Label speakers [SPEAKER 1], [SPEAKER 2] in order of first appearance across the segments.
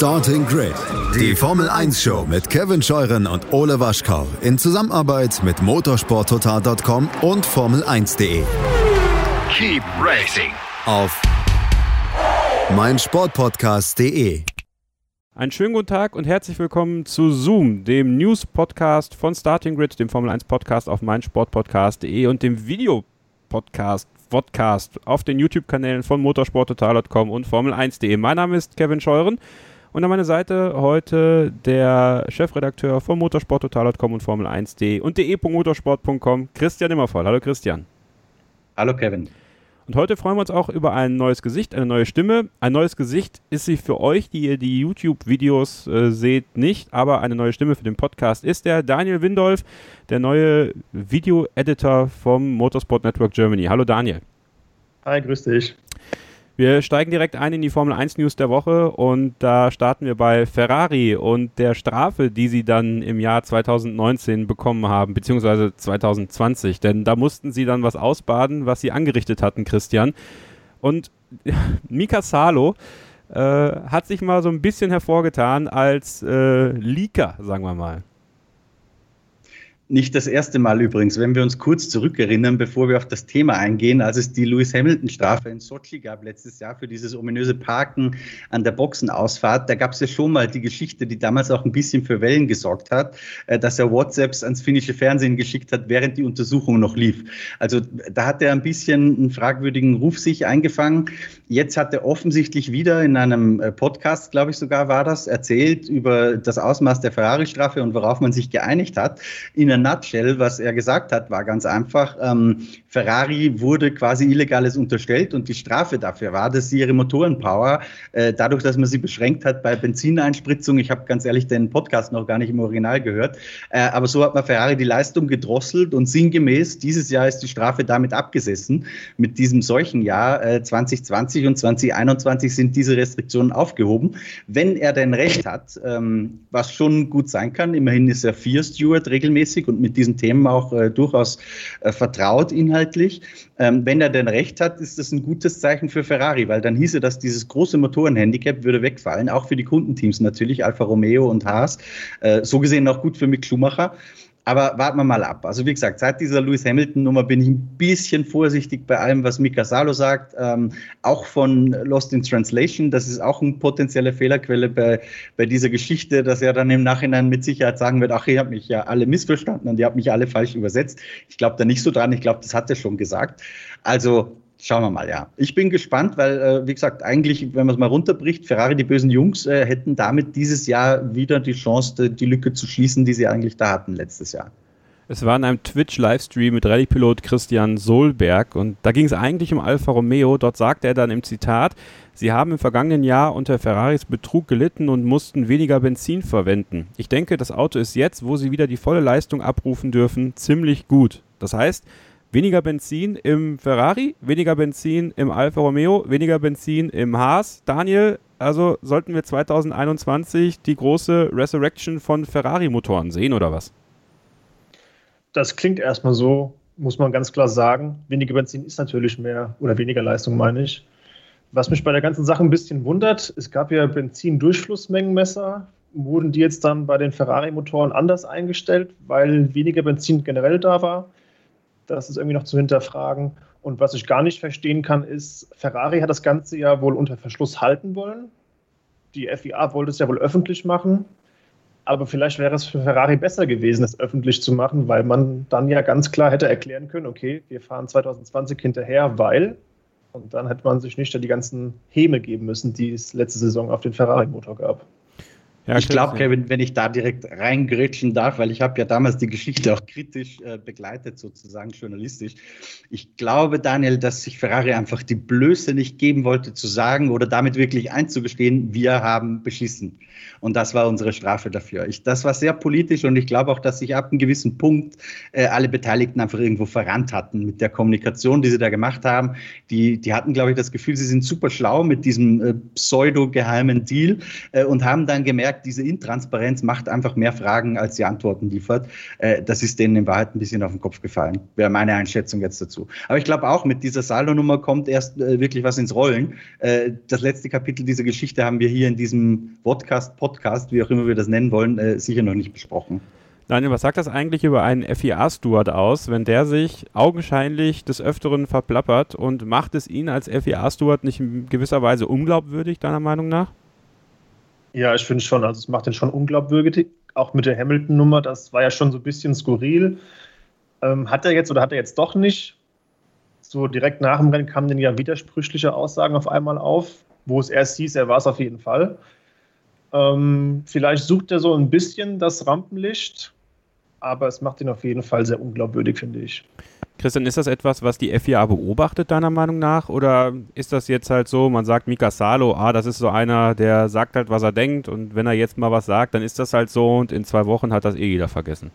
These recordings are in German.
[SPEAKER 1] Starting Grid, die Formel 1 Show mit Kevin Scheuren und Ole Waschkau in Zusammenarbeit mit motorsporttotal.com und Formel1.de.
[SPEAKER 2] Keep racing
[SPEAKER 1] Auf meinsportpodcast.de.
[SPEAKER 3] Einen schönen guten Tag und herzlich willkommen zu Zoom, dem News-Podcast von Starting Grid, dem Formel 1 Podcast auf meinsportpodcast.de und dem Videopodcast Podcast auf den YouTube-Kanälen von motorsporttotal.com und Formel1.de. Mein Name ist Kevin Scheuren und an meiner Seite heute der Chefredakteur von motorsporttotal.com und Formel1.de und de.motorsport.com, Christian Immervoll. Hallo Christian.
[SPEAKER 4] Hallo Kevin.
[SPEAKER 3] Und heute freuen wir uns auch über ein neues Gesicht, eine neue Stimme. Ein neues Gesicht ist sie für euch, die ihr die YouTube-Videos äh, seht, nicht, aber eine neue Stimme für den Podcast ist der Daniel Windolf, der neue Video-Editor vom Motorsport Network Germany. Hallo Daniel.
[SPEAKER 5] Hi, grüß dich.
[SPEAKER 3] Wir steigen direkt ein in die Formel 1 News der Woche und da starten wir bei Ferrari und der Strafe, die sie dann im Jahr 2019 bekommen haben, beziehungsweise 2020. Denn da mussten sie dann was ausbaden, was sie angerichtet hatten, Christian. Und Mika Salo äh, hat sich mal so ein bisschen hervorgetan als äh, Leaker, sagen wir mal.
[SPEAKER 4] Nicht das erste Mal übrigens, wenn wir uns kurz zurückerinnern, bevor wir auf das Thema eingehen, als es die Lewis Hamilton-Strafe in Sochi gab letztes Jahr für dieses ominöse Parken an der Boxenausfahrt, da gab es ja schon mal die Geschichte, die damals auch ein bisschen für Wellen gesorgt hat, äh, dass er WhatsApps ans finnische Fernsehen geschickt hat, während die Untersuchung noch lief. Also da hat er ein bisschen einen fragwürdigen Ruf sich eingefangen. Jetzt hat er offensichtlich wieder in einem äh, Podcast, glaube ich sogar war das, erzählt über das Ausmaß der Ferrari-Strafe und worauf man sich geeinigt hat. In nutshell, was er gesagt hat, war ganz einfach. Ähm, Ferrari wurde quasi Illegales unterstellt und die Strafe dafür war, dass sie ihre Motorenpower, äh, dadurch, dass man sie beschränkt hat bei Benzineinspritzung, ich habe ganz ehrlich den Podcast noch gar nicht im Original gehört, äh, aber so hat man Ferrari die Leistung gedrosselt und sinngemäß, dieses Jahr ist die Strafe damit abgesessen. Mit diesem solchen Jahr äh, 2020 und 2021 sind diese Restriktionen aufgehoben. Wenn er denn recht hat, ähm, was schon gut sein kann, immerhin ist er vier Steward regelmäßig und mit diesen Themen auch äh, durchaus äh, vertraut inhaltlich. Ähm, wenn er denn recht hat, ist das ein gutes Zeichen für Ferrari, weil dann hieße das, dieses große Motorenhandicap würde wegfallen, auch für die Kundenteams natürlich, Alfa Romeo und Haas. Äh, so gesehen auch gut für Mick Schumacher. Aber warten wir mal ab. Also wie gesagt, seit dieser Lewis Hamilton-Nummer bin ich ein bisschen vorsichtig bei allem, was Mika Salo sagt. Ähm, auch von Lost in Translation, das ist auch eine potenzielle Fehlerquelle bei, bei dieser Geschichte, dass er dann im Nachhinein mit Sicherheit sagen wird, ach, ihr habt mich ja alle missverstanden und ihr habt mich alle falsch übersetzt. Ich glaube da nicht so dran, ich glaube, das hat er schon gesagt. Also Schauen wir mal, ja. Ich bin gespannt, weil, äh, wie gesagt, eigentlich, wenn man es mal runterbricht, Ferrari, die bösen Jungs, äh, hätten damit dieses Jahr wieder die Chance, die Lücke zu schließen, die sie eigentlich da hatten letztes Jahr.
[SPEAKER 3] Es war in einem Twitch-Livestream mit Rallye-Pilot Christian Solberg und da ging es eigentlich um Alfa Romeo. Dort sagte er dann im Zitat, sie haben im vergangenen Jahr unter Ferraris Betrug gelitten und mussten weniger Benzin verwenden. Ich denke, das Auto ist jetzt, wo sie wieder die volle Leistung abrufen dürfen, ziemlich gut. Das heißt, weniger Benzin im Ferrari, weniger Benzin im Alfa Romeo, weniger Benzin im Haas. Daniel, also sollten wir 2021 die große Resurrection von Ferrari-Motoren sehen oder was?
[SPEAKER 5] Das klingt erstmal so, muss man ganz klar sagen. Weniger Benzin ist natürlich mehr oder weniger Leistung, meine ich. Was mich bei der ganzen Sache ein bisschen wundert, es gab ja Benzindurchflussmengenmesser. Wurden die jetzt dann bei den Ferrari-Motoren anders eingestellt, weil weniger Benzin generell da war? Das ist irgendwie noch zu hinterfragen. Und was ich gar nicht verstehen kann, ist, Ferrari hat das Ganze ja wohl unter Verschluss halten wollen. Die FIA wollte es ja wohl öffentlich machen. Aber vielleicht wäre es für Ferrari besser gewesen, es öffentlich zu machen, weil man dann ja ganz klar hätte erklären können, okay, wir fahren 2020 hinterher, weil. Und dann hätte man sich nicht die ganzen Häme geben müssen, die es letzte Saison auf den Ferrari-Motor gab.
[SPEAKER 4] Ja, ich glaube, Kevin, wenn ich da direkt reingrätschen darf, weil ich habe ja damals die Geschichte auch kritisch äh, begleitet, sozusagen journalistisch. Ich glaube, Daniel, dass sich Ferrari einfach die Blöße nicht geben wollte zu sagen oder damit wirklich einzugestehen, wir haben beschissen. Und das war unsere Strafe dafür. Ich, das war sehr politisch und ich glaube auch, dass sich ab einem gewissen Punkt äh, alle Beteiligten einfach irgendwo verrannt hatten mit der Kommunikation, die sie da gemacht haben. Die, die hatten, glaube ich, das Gefühl, sie sind super schlau mit diesem äh, pseudo-geheimen Deal äh, und haben dann gemerkt, merkt, diese Intransparenz macht einfach mehr Fragen, als sie Antworten liefert. Äh, das ist denen in Wahrheit ein bisschen auf den Kopf gefallen, wäre meine Einschätzung jetzt dazu. Aber ich glaube auch, mit dieser Saldo-Nummer kommt erst äh, wirklich was ins Rollen. Äh, das letzte Kapitel dieser Geschichte haben wir hier in diesem Podcast, Podcast, wie auch immer wir das nennen wollen, sicher noch nicht besprochen.
[SPEAKER 3] Daniel, was sagt das eigentlich über einen FIA-Steward aus, wenn der sich augenscheinlich des Öfteren verplappert und macht es ihn als FIA-Steward nicht in gewisser Weise unglaubwürdig, deiner Meinung nach?
[SPEAKER 5] Ja, ich finde schon, also es macht den schon unglaubwürdig, auch mit der Hamilton-Nummer, das war ja schon so ein bisschen skurril. Ähm, hat er jetzt oder hat er jetzt doch nicht? So direkt nach dem Rennen kamen dann ja widersprüchliche Aussagen auf einmal auf, wo es erst hieß, er war es auf jeden Fall. Ähm, vielleicht sucht er so ein bisschen das Rampenlicht, aber es macht ihn auf jeden Fall sehr unglaubwürdig, finde ich.
[SPEAKER 3] Christian, ist das etwas, was die FIA beobachtet, deiner Meinung nach? Oder ist das jetzt halt so, man sagt Mika Salo, ah, das ist so einer, der sagt halt, was er denkt und wenn er jetzt mal was sagt, dann ist das halt so und in zwei Wochen hat das eh jeder vergessen?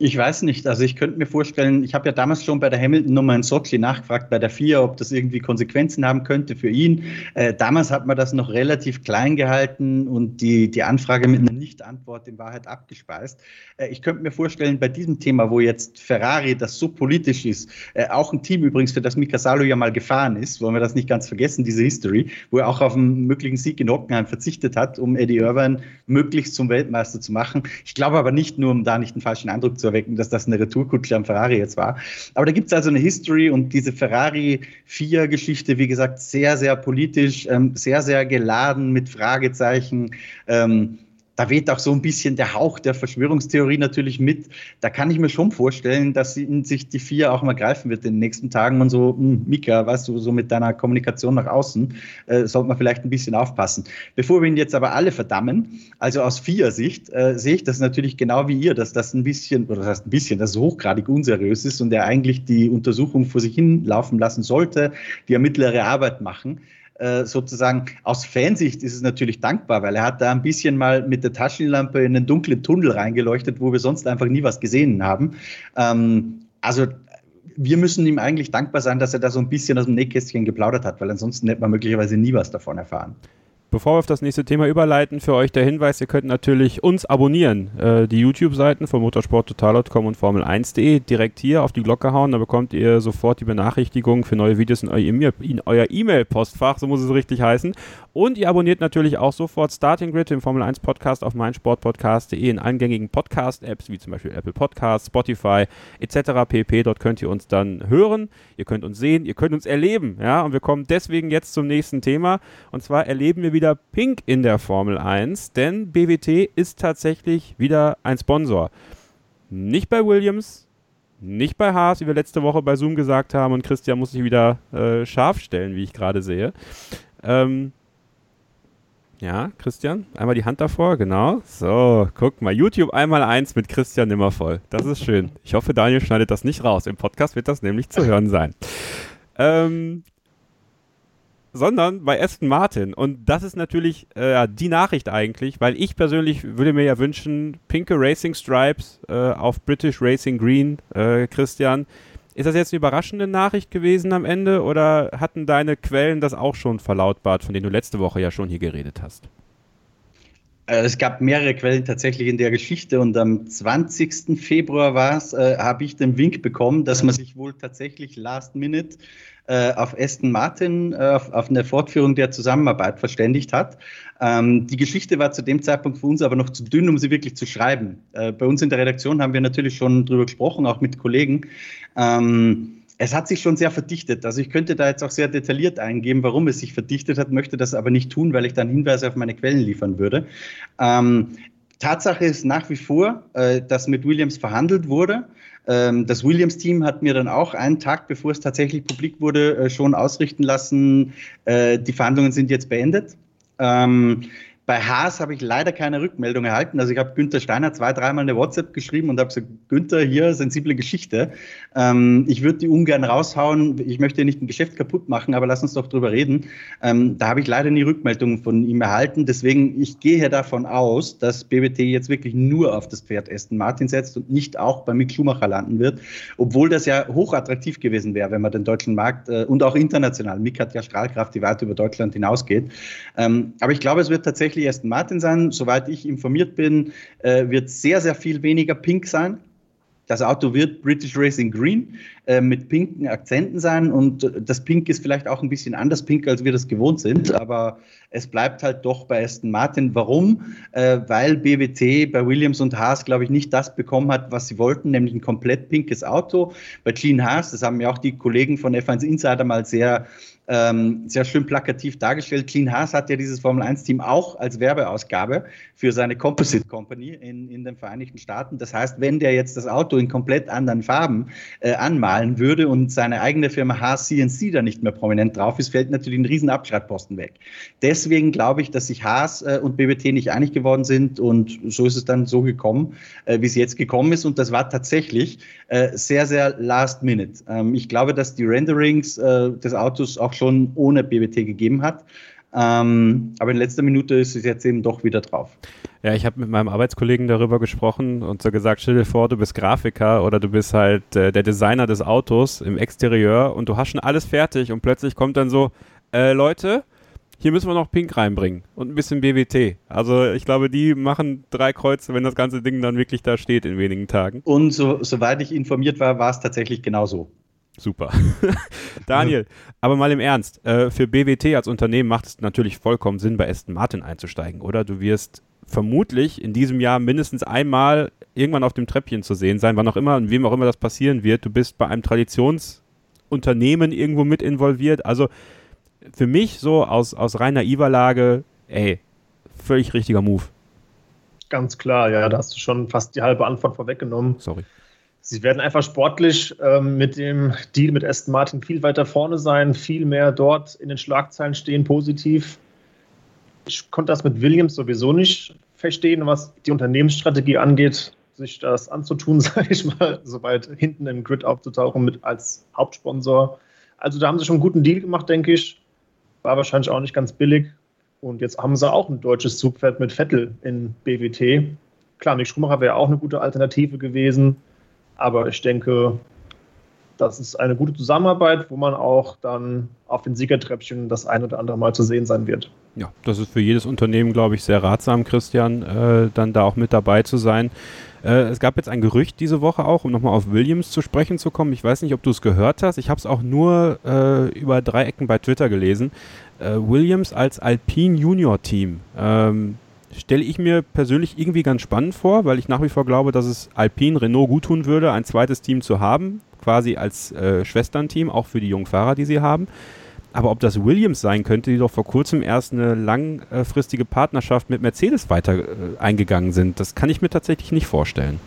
[SPEAKER 4] Ich weiß nicht. Also ich könnte mir vorstellen, ich habe ja damals schon bei der Hamilton-Nummer in Sochi nachgefragt, bei der FIA, ob das irgendwie Konsequenzen haben könnte für ihn. Äh, damals hat man das noch relativ klein gehalten und die, die Anfrage mit einer Nicht-Antwort in Wahrheit abgespeist. Äh, ich könnte mir vorstellen, bei diesem Thema, wo jetzt Ferrari das so politisch ist, äh, auch ein Team übrigens, für das Mika Salo ja mal gefahren ist, wollen wir das nicht ganz vergessen, diese History, wo er auch auf einen möglichen Sieg in Hockenheim verzichtet hat, um Eddie Irvine möglichst zum Weltmeister zu machen. Ich glaube aber nicht nur, um da nicht einen falschen Eindruck zu erwecken, dass das eine Retourkutsche am Ferrari jetzt war. Aber da gibt es also eine History und diese Ferrari 4-Geschichte, wie gesagt, sehr, sehr politisch, ähm, sehr, sehr geladen mit Fragezeichen. Ähm, da weht auch so ein bisschen der Hauch der Verschwörungstheorie natürlich mit. Da kann ich mir schon vorstellen, dass sich die vier auch mal greifen wird in den nächsten Tagen und so, hm, Mika, weißt du, so mit deiner Kommunikation nach außen, äh, sollte man vielleicht ein bisschen aufpassen. Bevor wir ihn jetzt aber alle verdammen, also aus vier Sicht, äh, sehe ich das natürlich genau wie ihr, dass das ein bisschen, oder das heißt ein bisschen, dass es hochgradig unseriös ist und er eigentlich die Untersuchung vor sich hinlaufen lassen sollte, die ermittlere Arbeit machen. Äh, sozusagen aus Fansicht ist es natürlich dankbar, weil er hat da ein bisschen mal mit der Taschenlampe in einen dunklen Tunnel reingeleuchtet, wo wir sonst einfach nie was gesehen haben. Ähm, also wir müssen ihm eigentlich dankbar sein, dass er da so ein bisschen aus dem Nähkästchen geplaudert hat, weil ansonsten hätte man möglicherweise nie was davon erfahren.
[SPEAKER 3] Bevor wir auf das nächste Thema überleiten, für euch der Hinweis, ihr könnt natürlich uns abonnieren. Äh, die YouTube-Seiten von motorsporttotal.com und Formel1.de direkt hier auf die Glocke hauen, da bekommt ihr sofort die Benachrichtigung für neue Videos in euer E-Mail-Postfach, so muss es richtig heißen. Und ihr abonniert natürlich auch sofort Starting Grid, den Formel 1 Podcast auf meinsportpodcast.de in allen gängigen Podcast-Apps, wie zum Beispiel Apple Podcasts, Spotify etc. pp. Dort könnt ihr uns dann hören, ihr könnt uns sehen, ihr könnt uns erleben. Ja? Und wir kommen deswegen jetzt zum nächsten Thema. Und zwar erleben wir wieder Pink in der Formel 1, denn BWT ist tatsächlich wieder ein Sponsor. Nicht bei Williams, nicht bei Haas, wie wir letzte Woche bei Zoom gesagt haben, und Christian muss sich wieder äh, scharf stellen, wie ich gerade sehe. Ähm, ja, Christian, einmal die Hand davor, genau. So, guck mal, YouTube einmal eins mit Christian Nimmervoll. Das ist schön. Ich hoffe, Daniel schneidet das nicht raus. Im Podcast wird das nämlich zu hören sein. Ähm, sondern bei Aston Martin. Und das ist natürlich äh, die Nachricht eigentlich, weil ich persönlich würde mir ja wünschen, pinke Racing Stripes äh, auf British Racing Green, äh, Christian. Ist das jetzt eine überraschende Nachricht gewesen am Ende oder hatten deine Quellen das auch schon verlautbart, von denen du letzte Woche ja schon hier geredet hast?
[SPEAKER 4] Äh, es gab mehrere Quellen tatsächlich in der Geschichte und am 20. Februar war es, äh, habe ich den Wink bekommen, dass man sich wohl tatsächlich last minute äh, auf Aston Martin, äh, auf, auf, eine Fortführung der Zusammenarbeit verständigt hat. Ähm, die Geschichte war zu dem Zeitpunkt für uns aber noch zu dünn, um sie wirklich zu schreiben. Äh, bei uns in der Redaktion haben wir natürlich schon drüber gesprochen, auch mit Kollegen. Ähm, es hat sich schon sehr verdichtet. Also ich könnte da jetzt auch sehr detailliert eingeben, warum es sich verdichtet hat, möchte das aber nicht tun, weil ich dann Hinweise auf meine Quellen liefern würde. Ähm, Tatsache ist nach wie vor, äh, dass mit Williams verhandelt wurde. Ähm, das Williams-Team hat mir dann auch einen Tag, bevor es tatsächlich publik wurde, äh, schon ausrichten lassen, äh, die Verhandlungen sind jetzt beendet. Ähm, bei Haas habe ich leider keine Rückmeldung erhalten. Also ich habe Günther Steiner zwei, dreimal eine WhatsApp geschrieben und habe gesagt, Günther, hier, sensible Geschichte. Ähm, ich würde die ungern raushauen. Ich möchte nicht ein Geschäft kaputt machen, aber lass uns doch drüber reden. Ähm, da habe ich leider nie Rückmeldung von ihm erhalten. Deswegen, ich gehe davon aus, dass BBT jetzt wirklich nur auf das Pferd Aston Martin setzt und nicht auch bei Mick Schumacher landen wird. Obwohl das ja hochattraktiv gewesen wäre, wenn man den deutschen Markt äh, und auch international, Mick hat ja Strahlkraft, die weit über Deutschland hinausgeht. Ähm, aber ich glaube, es wird tatsächlich tatsächlich Aston Martin sein. Soweit ich informiert bin, äh, wird sehr, sehr viel weniger pink sein. Das Auto wird British Racing Green äh, mit pinken Akzenten sein und das Pink ist vielleicht auch ein bisschen anders pink, als wir das gewohnt sind, aber es bleibt halt doch bei Aston Martin. Warum? Äh, weil BWT bei Williams und Haas, glaube ich, nicht das bekommen hat, was sie wollten, nämlich ein komplett pinkes Auto. Bei Clean Haas, das haben ja auch die Kollegen von F1 Insider mal sehr ähm, sehr schön plakativ dargestellt. Clean Haas hat ja dieses Formel 1-Team auch als Werbeausgabe für seine Composite Company in, in den Vereinigten Staaten. Das heißt, wenn der jetzt das Auto in komplett anderen Farben äh, anmalen würde und seine eigene Firma Haas CNC da nicht mehr prominent drauf ist, fällt natürlich ein riesen Abschreibposten weg. Deswegen glaube ich, dass sich Haas äh, und BBT nicht einig geworden sind und so ist es dann so gekommen, äh, wie es jetzt gekommen ist und das war tatsächlich äh, sehr, sehr last minute. Ähm, ich glaube, dass die Renderings des Autos auch schon ohne BBT gegeben hat. Ähm, aber in letzter Minute ist es jetzt eben doch wieder drauf.
[SPEAKER 3] Ja, ich habe mit meinem Arbeitskollegen darüber gesprochen und so gesagt, stell dir vor, du bist Grafiker oder du bist halt äh, der Designer des Autos im Exterieur und du hast schon alles fertig und plötzlich kommt dann so, äh, Leute, hier müssen wir noch Pink reinbringen und ein bisschen BWT. Also ich glaube, die machen drei Kreuze, wenn das ganze Ding dann wirklich da steht in wenigen Tagen.
[SPEAKER 4] Und so, soweit ich informiert war, war es tatsächlich genauso.
[SPEAKER 3] Super. Daniel, aber mal im Ernst, äh, für BWT als Unternehmen macht es natürlich vollkommen Sinn, bei Aston Martin einzusteigen, oder? Du wirst vermutlich in diesem Jahr mindestens einmal irgendwann auf dem Treppchen zu sehen sein, wann auch immer und wem auch immer das passieren wird. Du bist bei einem Traditionsunternehmen irgendwo mit involviert. Also für mich so aus, aus reiner IVA-Lage, ey, völlig richtiger Move.
[SPEAKER 5] Ganz klar, ja, da hast du schon fast die halbe Antwort vorweggenommen.
[SPEAKER 3] Sorry.
[SPEAKER 5] Sie werden einfach sportlich ähm, mit dem Deal mit Aston Martin viel weiter vorne sein, viel mehr dort in den Schlagzeilen stehen, positiv. Ich konnte das mit Williams sowieso nicht verstehen, was die Unternehmensstrategie angeht, sich das anzutun, sage ich mal, so weit hinten im Grid aufzutauchen mit als Hauptsponsor. Also da haben sie schon einen guten Deal gemacht, denke ich. War wahrscheinlich auch nicht ganz billig. Und jetzt haben sie auch ein deutsches Zugpferd mit Vettel in BWT. Klar, Mick Schumacher wäre auch eine gute Alternative gewesen. Aber ich denke, das ist eine gute Zusammenarbeit, wo man auch dann auf den Siegertreppchen das ein oder andere Mal zu sehen sein wird.
[SPEAKER 3] Ja, das ist für jedes Unternehmen, glaube ich, sehr ratsam, Christian, äh, dann da auch mit dabei zu sein. Äh, es gab jetzt ein Gerücht diese Woche auch, um nochmal auf Williams zu sprechen zu kommen. Ich weiß nicht, ob du es gehört hast. Ich habe es auch nur äh, über drei Ecken bei Twitter gelesen. Äh, Williams als Alpine Junior Team. Ähm, stelle ich mir persönlich irgendwie ganz spannend vor, weil ich nach wie vor glaube, dass es Alpine Renault gut tun würde, ein zweites Team zu haben, quasi als äh, Schwesternteam, auch für die jungen Fahrer, die sie haben. Aber ob das Williams sein könnte, die doch vor kurzem erst eine langfristige Partnerschaft mit Mercedes weiter äh, eingegangen sind, das kann ich mir tatsächlich nicht vorstellen.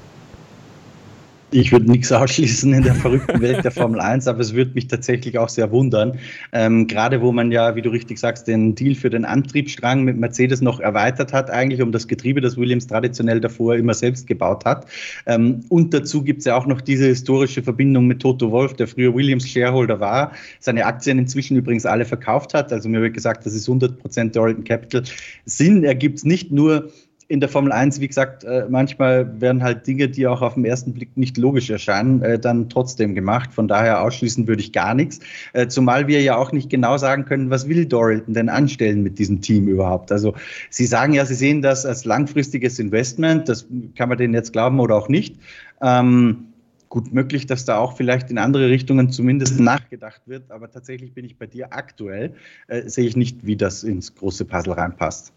[SPEAKER 4] Ich würde nichts ausschließen in der verrückten Welt der Formel 1, aber es würde mich tatsächlich auch sehr wundern. Ähm, gerade wo man ja, wie du richtig sagst, den Deal für den Antriebsstrang mit Mercedes noch erweitert hat, eigentlich um das Getriebe, das Williams traditionell davor immer selbst gebaut hat. Ähm, und dazu gibt es ja auch noch diese historische Verbindung mit Toto Wolf, der früher Williams Shareholder war, seine Aktien inzwischen übrigens alle verkauft hat. Also mir wird gesagt, das ist 100 Prozent Doralton Capital. Sinn ergibt es nicht nur in der Formel 1, wie gesagt, äh, manchmal werden halt Dinge, die auch auf den ersten Blick nicht logisch erscheinen, äh, dann trotzdem gemacht. Von daher ausschließen würde ich gar nichts. Äh, zumal wir ja auch nicht genau sagen können, was will Doralton denn anstellen mit diesem Team überhaupt. Also Sie sagen ja, Sie sehen das als langfristiges Investment. Das kann man denen jetzt glauben oder auch nicht. Ähm, gut möglich, dass da auch vielleicht in andere Richtungen zumindest nachgedacht wird. Aber tatsächlich bin ich bei dir aktuell, äh, sehe ich nicht, wie das ins große Puzzle reinpasst.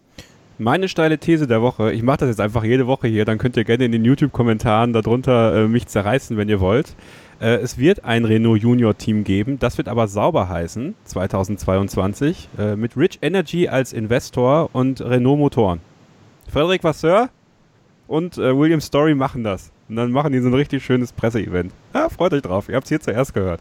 [SPEAKER 3] Meine steile These der Woche, ich mache das jetzt einfach jede Woche hier, dann könnt ihr gerne in den YouTube-Kommentaren darunter äh, mich zerreißen, wenn ihr wollt. Äh, es wird ein Renault Junior Team geben, das wird aber sauber heißen, 2022, äh, mit Rich Energy als Investor und Renault Motoren. Frederik Vasseur und äh, William Story machen das. Und dann machen die so ein richtig schönes Presseevent. Ja, freut euch drauf, ihr habt es hier zuerst gehört.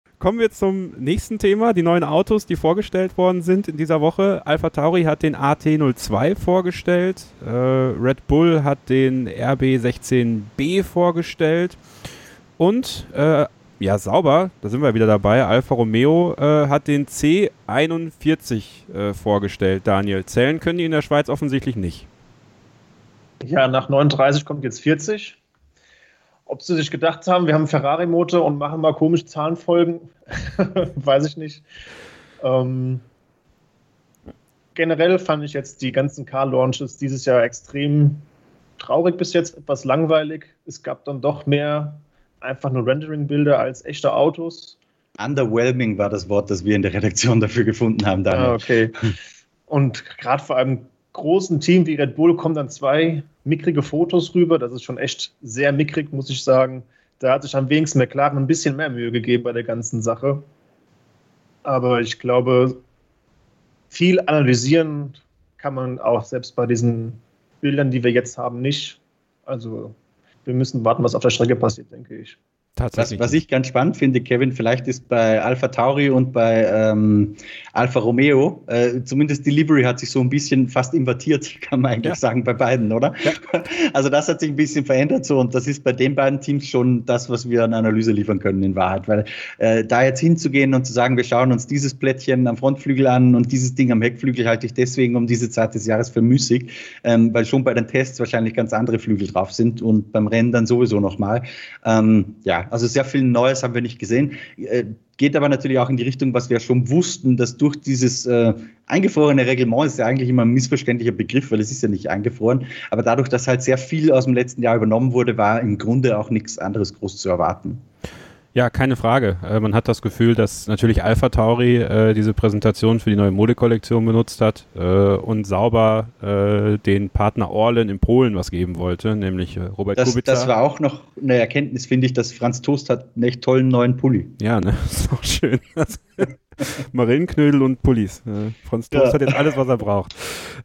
[SPEAKER 3] Kommen wir zum nächsten Thema. Die neuen Autos, die vorgestellt worden sind in dieser Woche. Alpha Tauri hat den AT02 vorgestellt. Äh, Red Bull hat den RB16B vorgestellt. Und äh, ja, sauber, da sind wir wieder dabei. Alfa Romeo äh, hat den C41 äh, vorgestellt, Daniel. Zählen können die in der Schweiz offensichtlich nicht.
[SPEAKER 5] Ja, nach 39 kommt jetzt 40. Ob sie sich gedacht haben, wir haben Ferrari-Motor und machen mal komische Zahlenfolgen, weiß ich nicht. Ähm, generell fand ich jetzt die ganzen Car-Launches dieses Jahr extrem traurig bis jetzt, etwas langweilig. Es gab dann doch mehr einfach nur Rendering-Bilder als echte Autos.
[SPEAKER 4] Underwhelming war das Wort, das wir in der Redaktion dafür gefunden haben.
[SPEAKER 5] Daniel. Ah, okay. Und gerade vor einem großen Team wie Red Bull kommen dann zwei mickrige Fotos rüber. Das ist schon echt sehr mickrig, muss ich sagen. Da hat sich am wenigsten McLaren ein bisschen mehr Mühe gegeben bei der ganzen Sache. Aber ich glaube, viel analysieren kann man auch selbst bei diesen Bildern, die wir jetzt haben, nicht. Also wir müssen warten, was auf der Strecke passiert, denke ich.
[SPEAKER 4] Tatsächlich. Was, was, ich ganz spannend finde, Kevin, vielleicht ist bei Alpha Tauri und bei ähm, Alfa Romeo, äh, zumindest die Livery hat sich so ein bisschen fast invertiert, kann man eigentlich ja. sagen, bei beiden, oder? Ja. Also das hat sich ein bisschen verändert so und das ist bei den beiden Teams schon das, was wir an Analyse liefern können in Wahrheit, weil äh, da jetzt hinzugehen und zu sagen, wir schauen uns dieses Plättchen am Frontflügel an und dieses Ding am Heckflügel halte ich deswegen um diese Zeit des Jahres für müßig, ähm, weil schon bei den Tests wahrscheinlich ganz andere Flügel drauf sind und beim Rennen dann sowieso nochmal. Ähm, ja, also sehr viel Neues haben wir nicht gesehen. Äh, geht aber natürlich auch in die Richtung, was wir schon wussten, dass durch dieses äh, eingefrorene Reglement ist ja eigentlich immer ein missverständlicher Begriff, weil es ist ja nicht eingefroren. Aber dadurch, dass halt sehr viel aus dem letzten Jahr übernommen wurde, war im Grunde auch nichts anderes groß zu erwarten.
[SPEAKER 3] Ja, keine Frage. Äh, man hat das Gefühl, dass natürlich Alpha Tauri äh, diese Präsentation für die neue Modekollektion benutzt hat äh, und sauber äh, den Partner Orlen in Polen was geben wollte, nämlich äh, Robert
[SPEAKER 4] das,
[SPEAKER 3] Kubica.
[SPEAKER 4] Das war auch noch eine Erkenntnis, finde ich, dass Franz Toast hat einen echt tollen neuen Pulli.
[SPEAKER 3] Ja, ne? Das ist auch schön. Marillenknödel und Pullis. Äh, Franz Toast ja. hat jetzt alles, was er braucht.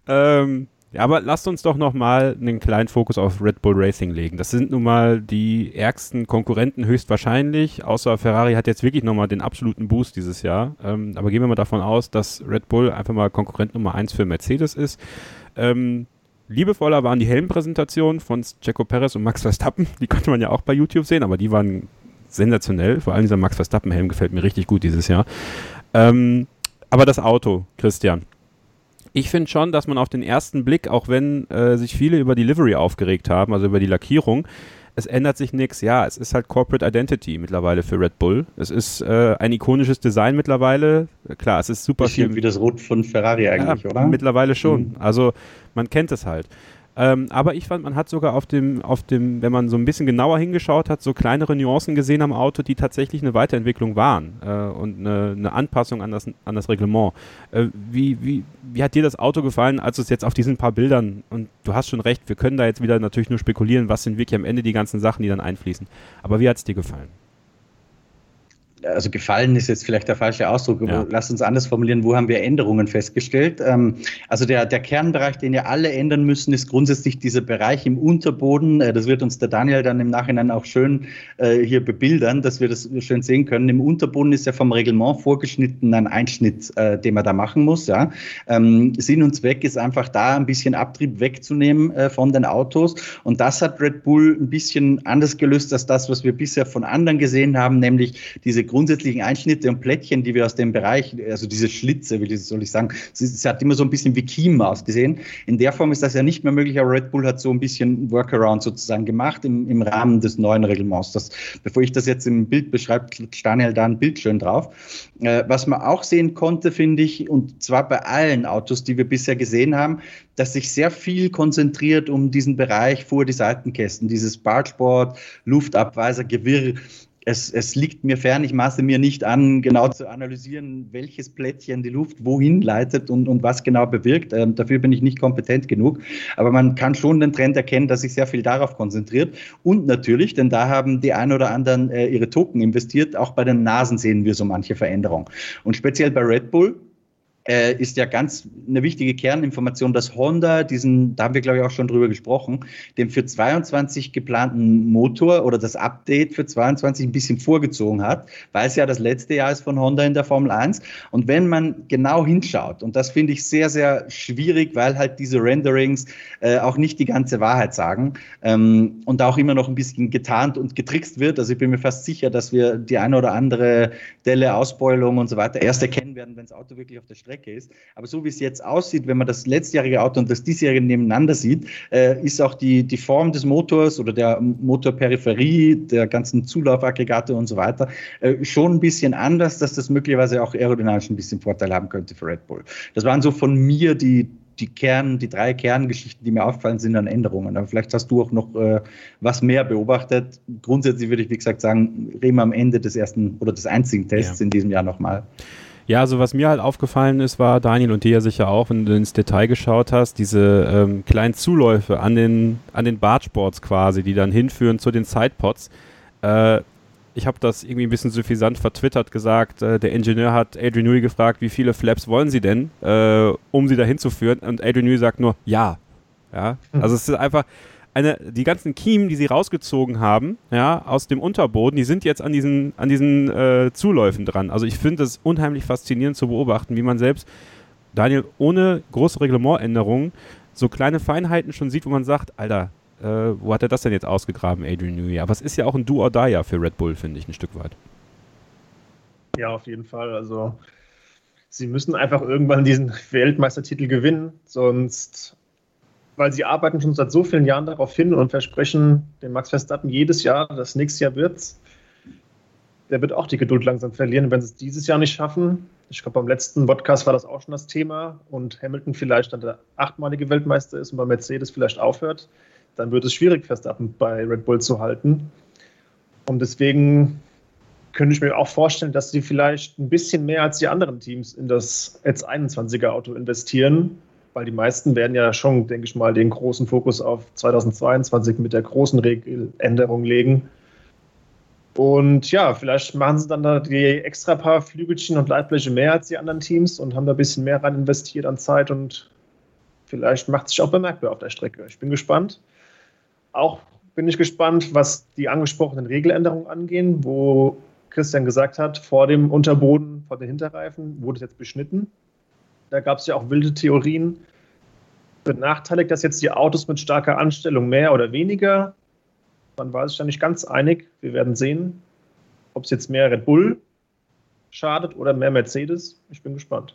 [SPEAKER 3] Ähm, ja, aber lasst uns doch nochmal einen kleinen Fokus auf Red Bull Racing legen. Das sind nun mal die ärgsten Konkurrenten höchstwahrscheinlich, außer Ferrari hat jetzt wirklich nochmal den absoluten Boost dieses Jahr. Ähm, aber gehen wir mal davon aus, dass Red Bull einfach mal Konkurrent Nummer 1 für Mercedes ist. Ähm, liebevoller waren die Helmpräsentationen von Checo Perez und Max Verstappen. Die konnte man ja auch bei YouTube sehen, aber die waren sensationell. Vor allem dieser Max Verstappen-Helm gefällt mir richtig gut dieses Jahr. Ähm, aber das Auto, Christian ich finde schon, dass man auf den ersten Blick, auch wenn äh, sich viele über die Livery aufgeregt haben, also über die Lackierung, es ändert sich nichts. Ja, es ist halt Corporate Identity mittlerweile für Red Bull. Es ist äh, ein ikonisches Design mittlerweile. Klar, es ist super
[SPEAKER 4] Bisschen viel. wie das Rot von Ferrari eigentlich, ja, oder?
[SPEAKER 3] Mittlerweile schon. Mhm. Also man kennt es halt. Ähm, aber ich fand, man hat sogar auf dem, auf dem, wenn man so ein bisschen genauer hingeschaut hat, so kleinere Nuancen gesehen am Auto, die tatsächlich eine Weiterentwicklung waren äh, und eine, eine, Anpassung an das, an das Reglement. Äh, wie, wie, wie hat dir das Auto gefallen, als es jetzt auf diesen paar Bildern, und du hast schon recht, wir können da jetzt wieder natürlich nur spekulieren, was sind wirklich am Ende die ganzen Sachen, die dann einfließen. Aber wie hat es dir gefallen?
[SPEAKER 4] Also gefallen ist jetzt vielleicht der falsche Ausdruck, aber ja. lass uns anders formulieren, wo haben wir Änderungen festgestellt? Ähm, also der, der Kernbereich, den ja alle ändern müssen, ist grundsätzlich dieser Bereich im Unterboden. Äh, das wird uns der Daniel dann im Nachhinein auch schön äh, hier bebildern, dass wir das schön sehen können. Im Unterboden ist ja vom Reglement vorgeschnitten ein Einschnitt, äh, den man da machen muss. Ja? Ähm, Sinn und Zweck ist einfach da ein bisschen Abtrieb wegzunehmen von den Autos. Und das hat Red Bull ein bisschen anders gelöst als das, was wir bisher von anderen gesehen haben, nämlich diese grundsätzlichen Einschnitte und Plättchen, die wir aus dem Bereich, also diese Schlitze, wie soll ich sagen, es hat immer so ein bisschen wie Kiemen ausgesehen. In der Form ist das ja nicht mehr möglich, aber Red Bull hat so ein bisschen Workaround sozusagen gemacht im, im Rahmen des neuen Reglements. Das, bevor ich das jetzt im Bild beschreibe, Daniel da ein Bild schön drauf. Äh, was man auch sehen konnte, finde ich, und zwar bei allen Autos, die wir bisher gesehen haben, dass sich sehr viel konzentriert um diesen Bereich vor die Seitenkästen, dieses Bargeboard, Luftabweiser, Gewirr, es, es liegt mir fern, ich maße mir nicht an, genau zu analysieren, welches Plättchen die Luft wohin leitet und, und was genau bewirkt. Ähm, dafür bin ich nicht kompetent genug. Aber man kann schon den Trend erkennen, dass sich sehr viel darauf konzentriert. Und natürlich, denn da haben die ein oder anderen äh, ihre Token investiert, auch bei den Nasen sehen wir so manche Veränderung. Und speziell bei Red Bull äh, ist ja ganz eine wichtige Kerninformation, dass Honda diesen, da haben wir glaube ich auch schon drüber gesprochen, den für 22 geplanten Motor oder das Update für 22 ein bisschen vorgezogen hat, weil es ja das letzte Jahr ist von Honda in der Formel 1. Und wenn man genau hinschaut, und das finde ich sehr, sehr schwierig, weil halt diese Renderings äh, auch nicht die ganze Wahrheit sagen ähm, und auch immer noch ein bisschen getarnt und getrickst wird. Also ich bin mir fast sicher, dass wir die eine oder andere Delle, Ausbeulung und so weiter erst erkennen werden, wenn das Auto wirklich auf der Strecke ist. Aber so wie es jetzt aussieht, wenn man das letztjährige Auto und das diesjährige nebeneinander sieht, äh, ist auch die, die Form des Motors oder der Motorperipherie, der ganzen Zulaufaggregate und so weiter äh, schon ein bisschen anders, dass das möglicherweise auch aerodynamisch ein bisschen Vorteil haben könnte für Red Bull. Das waren so von mir die, die Kern, die drei Kerngeschichten, die mir aufgefallen sind an Änderungen. Aber vielleicht hast du auch noch äh, was mehr beobachtet. Grundsätzlich würde ich, wie gesagt, sagen, reden wir am Ende des ersten oder des einzigen Tests ja. in diesem Jahr nochmal.
[SPEAKER 3] Ja, also was mir halt aufgefallen ist, war, Daniel und dir sicher auch, wenn du ins Detail geschaut hast, diese ähm, kleinen Zuläufe an den, an den Bartsports quasi, die dann hinführen zu den Sidepods. Äh, ich habe das irgendwie ein bisschen suffisant vertwittert gesagt. Äh, der Ingenieur hat Adrian Newey gefragt, wie viele Flaps wollen Sie denn, äh, um sie dahin zu führen? Und Adrian Newey sagt nur, ja. Ja, also es ist einfach, eine, die ganzen Kiemen, die sie rausgezogen haben, ja, aus dem Unterboden, die sind jetzt an diesen, an diesen äh, Zuläufen dran. Also ich finde es unheimlich faszinierend zu beobachten, wie man selbst, Daniel, ohne große Reglementänderungen so kleine Feinheiten schon sieht, wo man sagt, Alter, äh, wo hat er das denn jetzt ausgegraben, Adrian Newey? Aber es ist ja auch ein Do-or-Die für Red Bull, finde ich, ein Stück weit.
[SPEAKER 5] Ja, auf jeden Fall. Also sie müssen einfach irgendwann diesen Weltmeistertitel gewinnen, sonst weil sie arbeiten schon seit so vielen Jahren darauf hin und versprechen dem Max Verstappen jedes Jahr, das nächste Jahr wird's. Der wird auch die Geduld langsam verlieren, wenn sie es dieses Jahr nicht schaffen. Ich glaube, beim letzten Podcast war das auch schon das Thema und Hamilton vielleicht dann der achtmalige Weltmeister ist und bei Mercedes vielleicht aufhört, dann wird es schwierig, Verstappen bei Red Bull zu halten. Und deswegen könnte ich mir auch vorstellen, dass sie vielleicht ein bisschen mehr als die anderen Teams in das S21er Auto investieren, weil die meisten werden ja schon, denke ich mal, den großen Fokus auf 2022 mit der großen Regeländerung legen. Und ja, vielleicht machen sie dann da die extra paar Flügelchen und Leitbleche mehr als die anderen Teams und haben da ein bisschen mehr rein investiert an Zeit und vielleicht macht sich auch bemerkbar auf der Strecke. Ich bin gespannt. Auch bin ich gespannt, was die angesprochenen Regeländerungen angehen, wo Christian gesagt hat, vor dem Unterboden, vor den Hinterreifen wurde es jetzt beschnitten. Da gab es ja auch wilde Theorien. Benachteiligt das jetzt die Autos mit starker Anstellung mehr oder weniger? Man war sich da nicht ganz einig. Wir werden sehen, ob es jetzt mehr Red Bull schadet oder mehr Mercedes. Ich bin gespannt.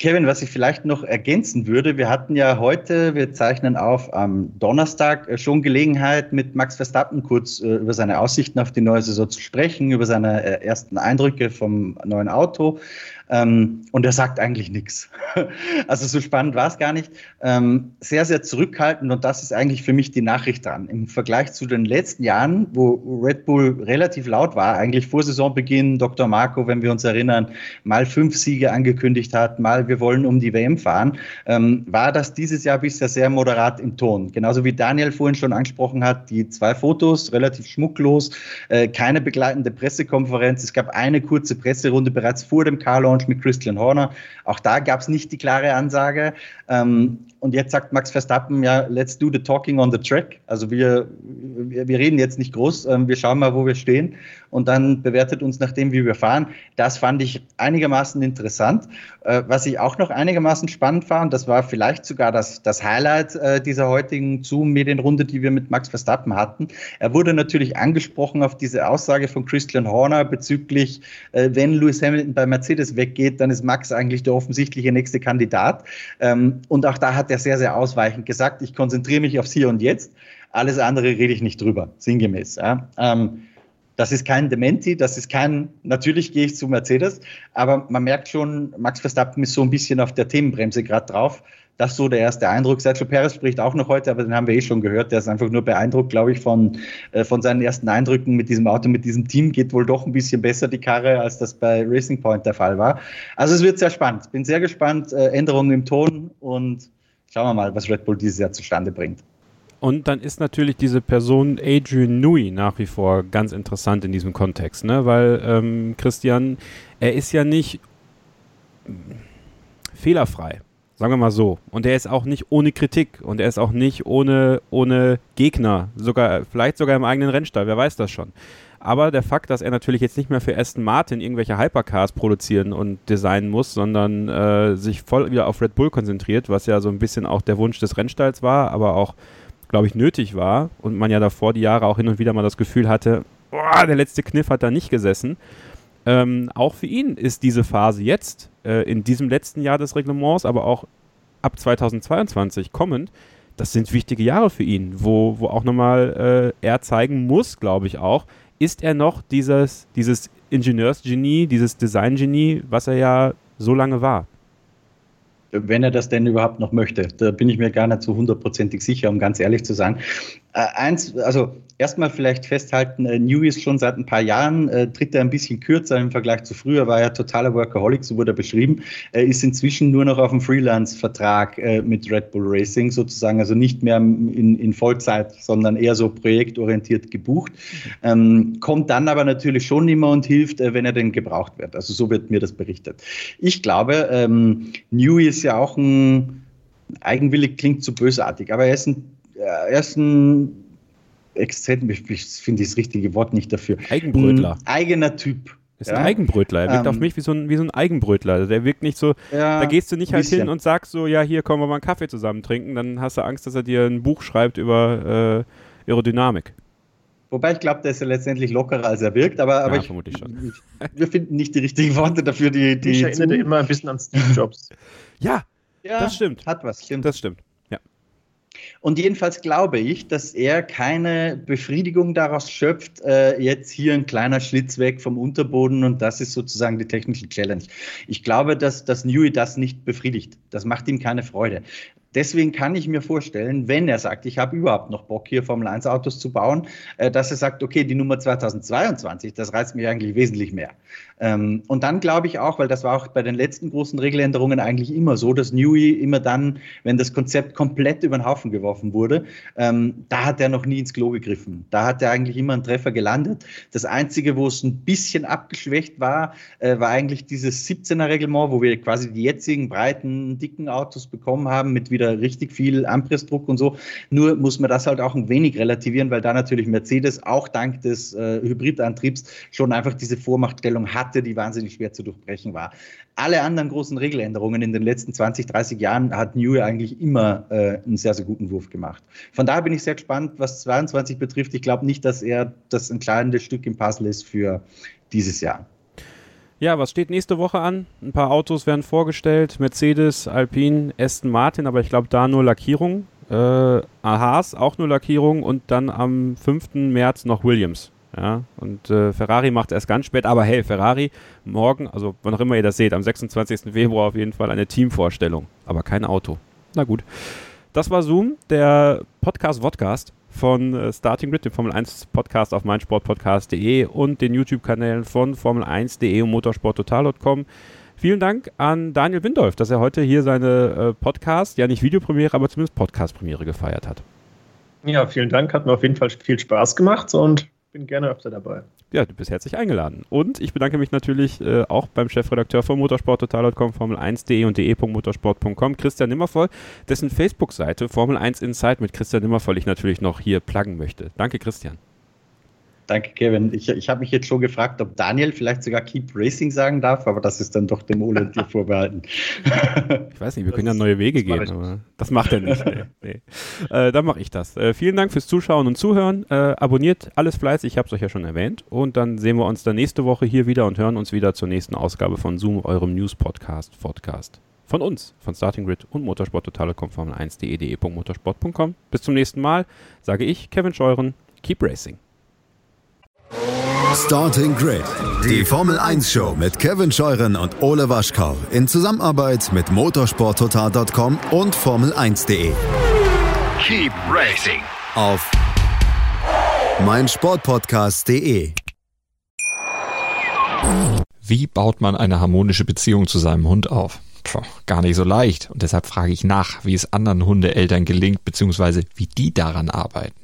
[SPEAKER 4] Kevin, was ich vielleicht noch ergänzen würde, wir hatten ja heute, wir zeichnen auf am Donnerstag äh, schon Gelegenheit, mit Max Verstappen kurz äh, über seine Aussichten auf die neue Saison zu sprechen, über seine äh, ersten Eindrücke vom neuen Auto. Ähm, und er sagt eigentlich nichts. Also so spannend war es gar nicht. Ähm, sehr, sehr zurückhaltend und das ist eigentlich für mich die Nachricht dran. Im Vergleich zu den letzten Jahren, wo Red Bull relativ laut war, eigentlich vor Saisonbeginn, Dr. Marco, wenn wir uns erinnern, mal fünf Siege angekündigt hat, mal wir wollen um die WM fahren, ähm, war das dieses Jahr bisher sehr moderat im Ton. Genauso wie Daniel vorhin schon angesprochen hat, die zwei Fotos, relativ schmucklos, äh, keine begleitende Pressekonferenz. Es gab eine kurze Presserunde bereits vor dem Carlo Launch mit Christian Horner. Auch da gab es nicht die klare Ansage. Ähm, und jetzt sagt Max Verstappen, ja, let's do the talking on the track. Also wir, wir, wir reden jetzt nicht groß, ähm, wir schauen mal, wo wir stehen und dann bewertet uns nach dem, wie wir fahren. Das fand ich einigermaßen interessant. Äh, was ich auch noch einigermaßen spannend fand, das war vielleicht sogar das, das Highlight äh, dieser heutigen Zoom-Medienrunde, die wir mit Max Verstappen hatten. Er wurde natürlich angesprochen auf diese Aussage von Christian Horner bezüglich, äh, wenn Lewis Hamilton bei Mercedes weggeht, dann ist Max eigentlich der offensichtliche nächste Kandidat. Ähm, und auch da hat er sehr, sehr ausweichend gesagt, ich konzentriere mich aufs Hier und Jetzt, alles andere rede ich nicht drüber, sinngemäß. Ja. Ähm, das ist kein Dementi, das ist kein, natürlich gehe ich zu Mercedes, aber man merkt schon, Max Verstappen ist so ein bisschen auf der Themenbremse gerade drauf. Das ist so der erste Eindruck. Sergio Perez spricht auch noch heute, aber den haben wir eh schon gehört. Der ist einfach nur beeindruckt, glaube ich, von, äh, von seinen ersten Eindrücken mit diesem Auto, mit diesem Team. Geht wohl doch ein bisschen besser die Karre, als das bei Racing Point der Fall war. Also es wird sehr spannend. Bin sehr gespannt. Äh, Änderungen im Ton und Schauen wir mal, was Red Bull dieses Jahr zustande bringt.
[SPEAKER 3] Und dann ist natürlich diese Person Adrian Newey nach wie vor ganz interessant in diesem Kontext, ne? weil ähm, Christian, er ist ja nicht fehlerfrei. Sagen wir mal so. Und er ist auch nicht ohne Kritik und er ist auch nicht ohne, ohne Gegner. Sogar, vielleicht sogar im eigenen Rennstall, wer weiß das schon. Aber der Fakt, dass er natürlich jetzt nicht mehr für Aston Martin irgendwelche Hypercars produzieren und designen muss, sondern äh, sich voll wieder auf Red Bull konzentriert, was ja so ein bisschen auch der Wunsch des Rennstalls war, aber auch, glaube ich, nötig war und man ja davor die Jahre auch hin und wieder mal das Gefühl hatte, boah, der letzte Kniff hat da nicht gesessen. Ähm, auch für ihn ist diese Phase jetzt, äh, in diesem letzten Jahr des Reglements, aber auch ab 2022 kommend, das sind wichtige Jahre für ihn, wo, wo auch nochmal äh, er zeigen muss, glaube ich auch, ist er noch dieses, dieses Ingenieursgenie, dieses Designgenie, was er ja so lange war
[SPEAKER 4] wenn er das denn überhaupt noch möchte. Da bin ich mir gar nicht so hundertprozentig sicher, um ganz ehrlich zu sein. Äh, eins, also erstmal vielleicht festhalten, äh, New ist schon seit ein paar Jahren, äh, tritt er ein bisschen kürzer im Vergleich zu früher, war er totaler Workaholic, so wurde er beschrieben. Er ist inzwischen nur noch auf einem Freelance-Vertrag äh, mit Red Bull Racing sozusagen, also nicht mehr in, in Vollzeit, sondern eher so projektorientiert gebucht. Ähm, kommt dann aber natürlich schon immer und hilft, äh, wenn er denn gebraucht wird. Also so wird mir das berichtet. Ich glaube, ähm, New ist ja auch ein, eigenwillig klingt zu bösartig, aber er ist ein er ist ein exzent, ich finde das richtige Wort nicht dafür.
[SPEAKER 3] Eigenbrötler.
[SPEAKER 4] Ein eigener Typ.
[SPEAKER 3] Ist ja? ein Eigenbrötler. Er wirkt ähm, auf mich wie so ein, wie so ein Eigenbrötler. Der wirkt nicht so, ja, da gehst du nicht halt hin und sagst so, ja, hier kommen wir mal einen Kaffee zusammen trinken. Dann hast du Angst, dass er dir ein Buch schreibt über äh, Aerodynamik.
[SPEAKER 4] Wobei ich glaube, der ist ja letztendlich lockerer, als er wirkt, aber, aber ja, ich, vermutlich schon. wir finden nicht die richtigen Worte dafür. Die, die
[SPEAKER 5] ich erinnere immer ein bisschen an Steve Jobs.
[SPEAKER 3] ja, ja, das stimmt.
[SPEAKER 4] Hat was,
[SPEAKER 3] stimmt. Das stimmt.
[SPEAKER 4] Und jedenfalls glaube ich, dass er keine Befriedigung daraus schöpft, äh, jetzt hier ein kleiner Schlitz weg vom Unterboden und das ist sozusagen die technische Challenge. Ich glaube, dass, dass Newey das nicht befriedigt. Das macht ihm keine Freude. Deswegen kann ich mir vorstellen, wenn er sagt, ich habe überhaupt noch Bock, hier Formel 1 Autos zu bauen, äh, dass er sagt, okay, die Nummer 2022, das reizt mich eigentlich wesentlich mehr. Ähm, und dann glaube ich auch, weil das war auch bei den letzten großen Regeländerungen eigentlich immer so, dass Newey immer dann, wenn das Konzept komplett über den Haufen geworfen wurde, ähm, da hat er noch nie ins Klo gegriffen. Da hat er eigentlich immer einen Treffer gelandet. Das Einzige, wo es ein bisschen abgeschwächt war, äh, war eigentlich dieses 17er Reglement, wo wir quasi die jetzigen breiten, dicken Autos bekommen haben mit wieder wieder richtig viel Anpressdruck und so. Nur muss man das halt auch ein wenig relativieren, weil da natürlich Mercedes auch dank des äh, Hybridantriebs schon einfach diese Vormachtstellung hatte, die wahnsinnig schwer zu durchbrechen war. Alle anderen großen Regeländerungen in den letzten 20, 30 Jahren hat Newey eigentlich immer äh, einen sehr, sehr guten Wurf gemacht. Von daher bin ich sehr gespannt, was 22 betrifft. Ich glaube nicht, dass er das kleines Stück im Puzzle ist für dieses Jahr.
[SPEAKER 3] Ja, was steht nächste Woche an? Ein paar Autos werden vorgestellt. Mercedes, Alpine, Aston Martin, aber ich glaube da nur Lackierung. Äh, Haas auch nur Lackierung und dann am 5. März noch Williams. Ja, und äh, Ferrari macht erst ganz spät, aber hey, Ferrari morgen, also wann auch immer ihr das seht, am 26. Februar auf jeden Fall eine Teamvorstellung, aber kein Auto. Na gut. Das war Zoom, der Podcast-Vodcast von äh, Starting Grid, dem Formel 1 Podcast auf meinsportpodcast.de und den YouTube-Kanälen von Formel1.de und motorsporttotal.com. Vielen Dank an Daniel Windolf, dass er heute hier seine äh, Podcast, ja nicht Videopremiere, aber zumindest Podcast-Premiere gefeiert hat.
[SPEAKER 5] Ja, vielen Dank, hat mir auf jeden Fall viel Spaß gemacht und bin gerne öfter dabei.
[SPEAKER 3] Ja, du bist herzlich eingeladen. Und ich bedanke mich natürlich äh, auch beim Chefredakteur von motorsporttotal.com, Formel1.de und de.motorsport.com, Christian Nimmervoll, dessen Facebook-Seite Formel 1 Insight mit Christian Nimmervoll ich natürlich noch hier pluggen möchte. Danke, Christian.
[SPEAKER 4] Danke, Kevin. Ich, ich habe mich jetzt schon gefragt, ob Daniel vielleicht sogar Keep Racing sagen darf, aber das ist dann doch dem Ole dir vorbehalten.
[SPEAKER 3] ich weiß nicht, wir das können ja neue Wege gehen, aber das macht er nicht. Nee, nee. Äh, dann mache ich das. Äh, vielen Dank fürs Zuschauen und Zuhören. Äh, abonniert alles fleißig, ich habe es euch ja schon erwähnt. Und dann sehen wir uns dann nächste Woche hier wieder und hören uns wieder zur nächsten Ausgabe von Zoom, eurem News-Podcast, Podcast. Von uns, von Starting Grid und Motorsport-Total.com, Formel1.de, Bis zum nächsten Mal, sage ich, Kevin Scheuren, Keep Racing.
[SPEAKER 1] Starting Grid, die Formel 1 Show mit Kevin Scheuren und Ole Waschkau in Zusammenarbeit mit motorsporttotal.com und Formel1.de. Keep racing auf meinsportpodcast.de.
[SPEAKER 6] Wie baut man eine harmonische Beziehung zu seinem Hund auf? Puh, gar nicht so leicht. Und deshalb frage ich nach, wie es anderen Hundeeltern gelingt, beziehungsweise wie die daran arbeiten.